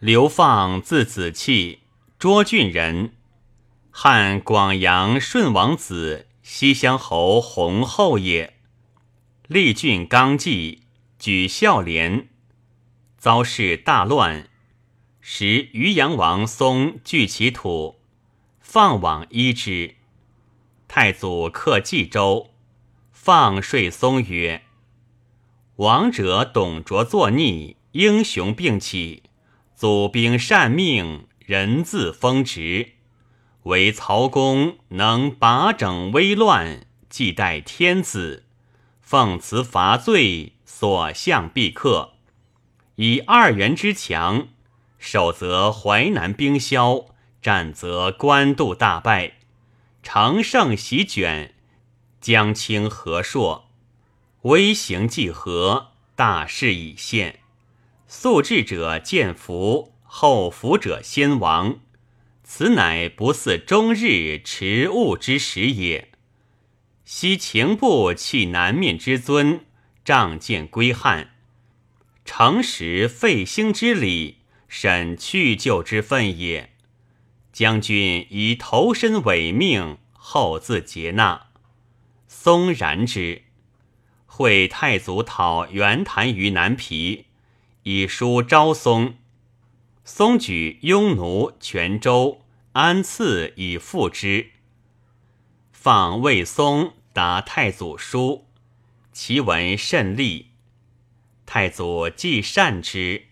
刘放字子器，涿郡人，汉广阳顺王子，西乡侯弘后也。立郡刚纪，举孝廉，遭事大乱，时渔阳王松据其土，放往依之。太祖克冀州，放说松曰：“王者董卓作逆，英雄并起，祖兵善命，人自封职。唯曹公能把整危乱，既待天子，奉辞伐罪，所向必克。以二袁之强，守则淮南兵消，战则官渡大败。”乘胜席卷，将清河朔，威行既和，大势已现。速至者见福，后福者先亡。此乃不似终日持物之时也。昔秦部弃南面之尊，仗剑归汉，诚实废兴之礼，审去旧之分也。将军以投身委命，后自接纳。松然之，会太祖讨袁谭于南皮，以书昭松。松举雍奴、泉州、安次以复之。放魏松答太祖书，其文甚利。太祖既善之，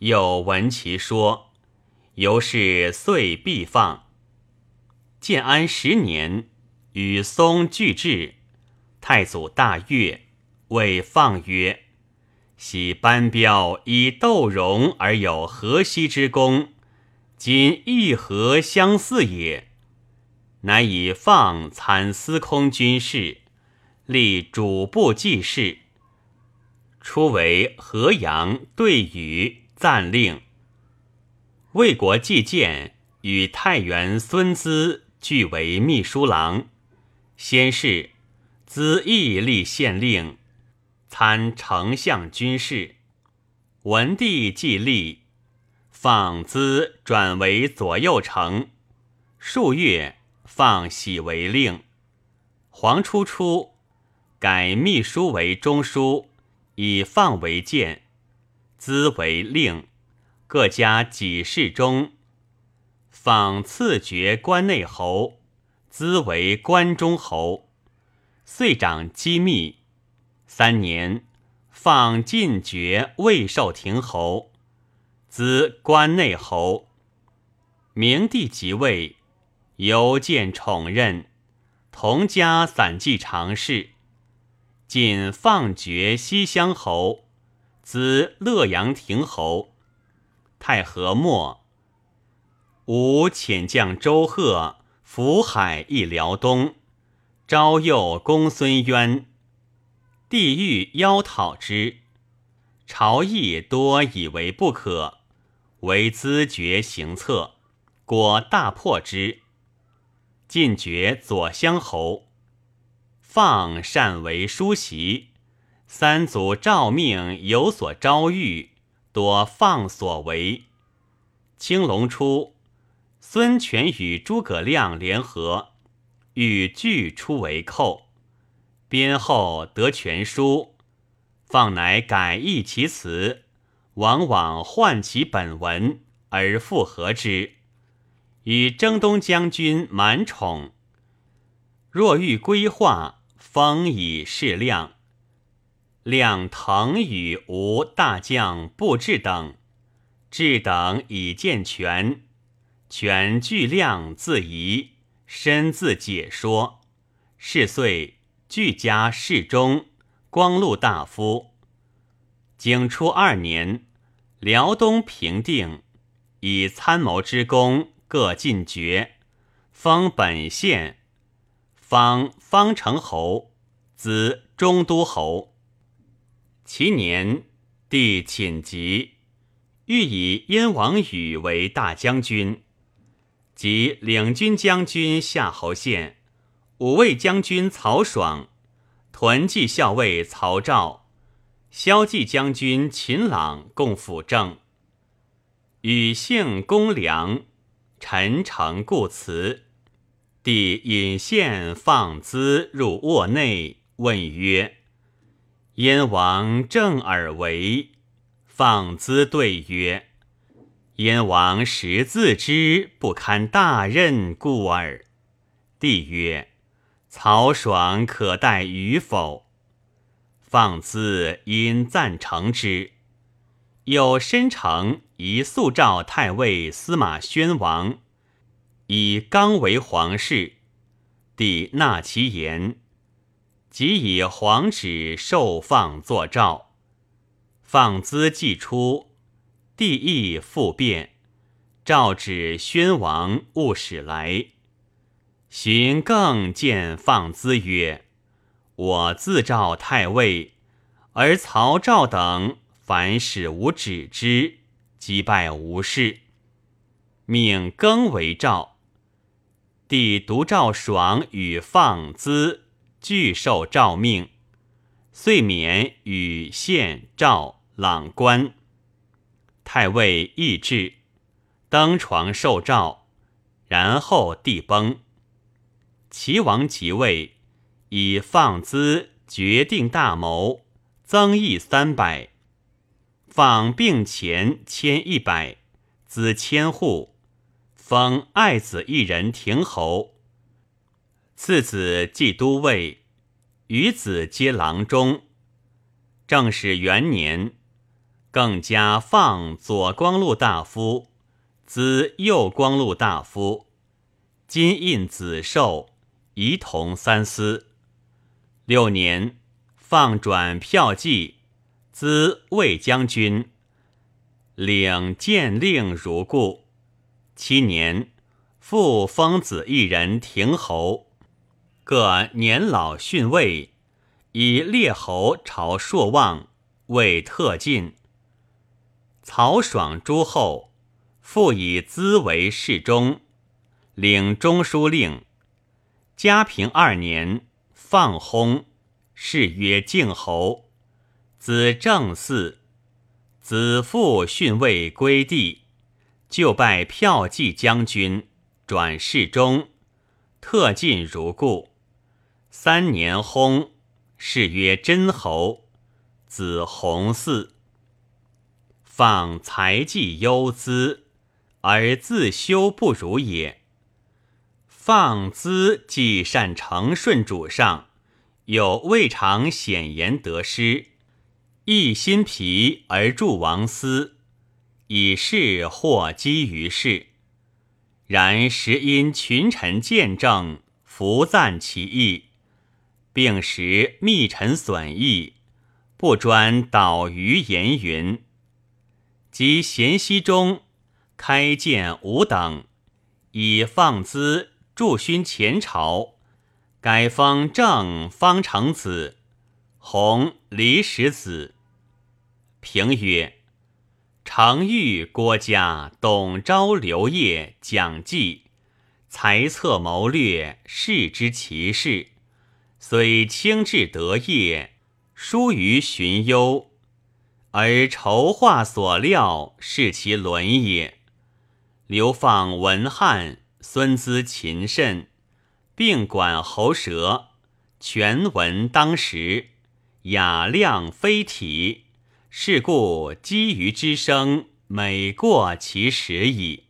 又闻其说。由是遂必放。建安十年，与松俱至，太祖大悦，谓放曰：“昔班彪以斗戎而有河西之功，今亦何相似也？乃以放参司空军事，立主簿记事，初为河阳对羽赞令。”魏国季建与太原孙资俱为秘书郎，先是，资亦立县令，参丞相军事。文帝既立，放资转为左右丞。数月，放喜为令。黄初初，改秘书为中书，以放为谏，资为令。各家几事中，访赐爵关内侯，资为关中侯，遂长机密。三年，放晋爵魏寿亭侯，资关内侯。明帝即位，由见宠任，同家散记常侍。仅放爵西乡侯，资乐阳亭侯。太和末，吴遣将周贺福海一辽东，招诱公孙渊，帝欲邀讨之，朝议多以为不可，唯资决行策，果大破之，进爵左乡侯。放善为书席，三祖诏命有所招谕。多放所为。青龙初，孙权与诸葛亮联合，与拒出为寇。编后得全书，放乃改易其词，往往换其本文而复合之。与征东将军满宠。若欲规划，方以适量。量腾与吴大将布置等，置等以见权，权据量自疑，身自解说。是岁，俱加侍中、光禄大夫。景初二年，辽东平定，以参谋之功，各进爵，封本县，方方城侯，子中都侯。其年，帝寝疾，欲以燕王宇为大将军，即领军将军夏侯县、五位将军曹爽、屯骑校尉曹肇、骁骑将军秦朗共辅政。与姓公良，陈诚故辞。帝引献放资入卧内，问曰：“燕王正耳为？”放资对曰：“燕王实自知不堪大任，故耳。”帝曰：“曹爽可待与否？”放资因赞成之。有申城以速召太尉司马宣王。以刚为皇室，帝纳其言，即以皇旨受放作诏。放资既出，帝亦复变，诏旨宣王勿使来。荀更见放资曰：“我自召太尉，而曹赵等凡使无止之，击败无事，命更为诏。”帝独赵爽与放资俱受诏命，遂免与献赵朗官。太尉议至，登床受诏，然后帝崩。齐王即位，以放资决定大谋，增邑三百，放病钱千一百，资千户。封爱子一人亭侯，次子继都尉，余子皆郎中。正始元年，更加放左光禄大夫，资右光禄大夫，金印子寿，仪同三思。六年，放转票骑，资魏将军，领剑令如故。七年，复封子一人亭侯，各年老逊位，以列侯朝朔望，为特进。曹爽诸后，复以资为侍中，领中书令。嘉平二年，放薨，谥曰靖侯。子正嗣，子父逊位归地。就拜骠骑将军，转侍中，特进如故。三年薨，谥曰真侯，子弘嗣。放才技优资，而自修不如也。放资既善承顺主上，又未尝显言得失，一心疲而助王思。以事或积于世，然时因群臣见证，弗赞其意，并时密臣损益，不专导于言云。及咸熙中，开建吾等，以放资助勋前朝，改封正方成子，弘离石子。评曰。常遇郭嘉、董昭、刘烨、蒋济，才策谋略，视之其事，虽轻至德业，疏于荀攸，而筹划所料，是其伦也。流放文翰，孙资勤慎，并管喉舌，全文当时，雅量非体。是故积于之声，每过其时矣。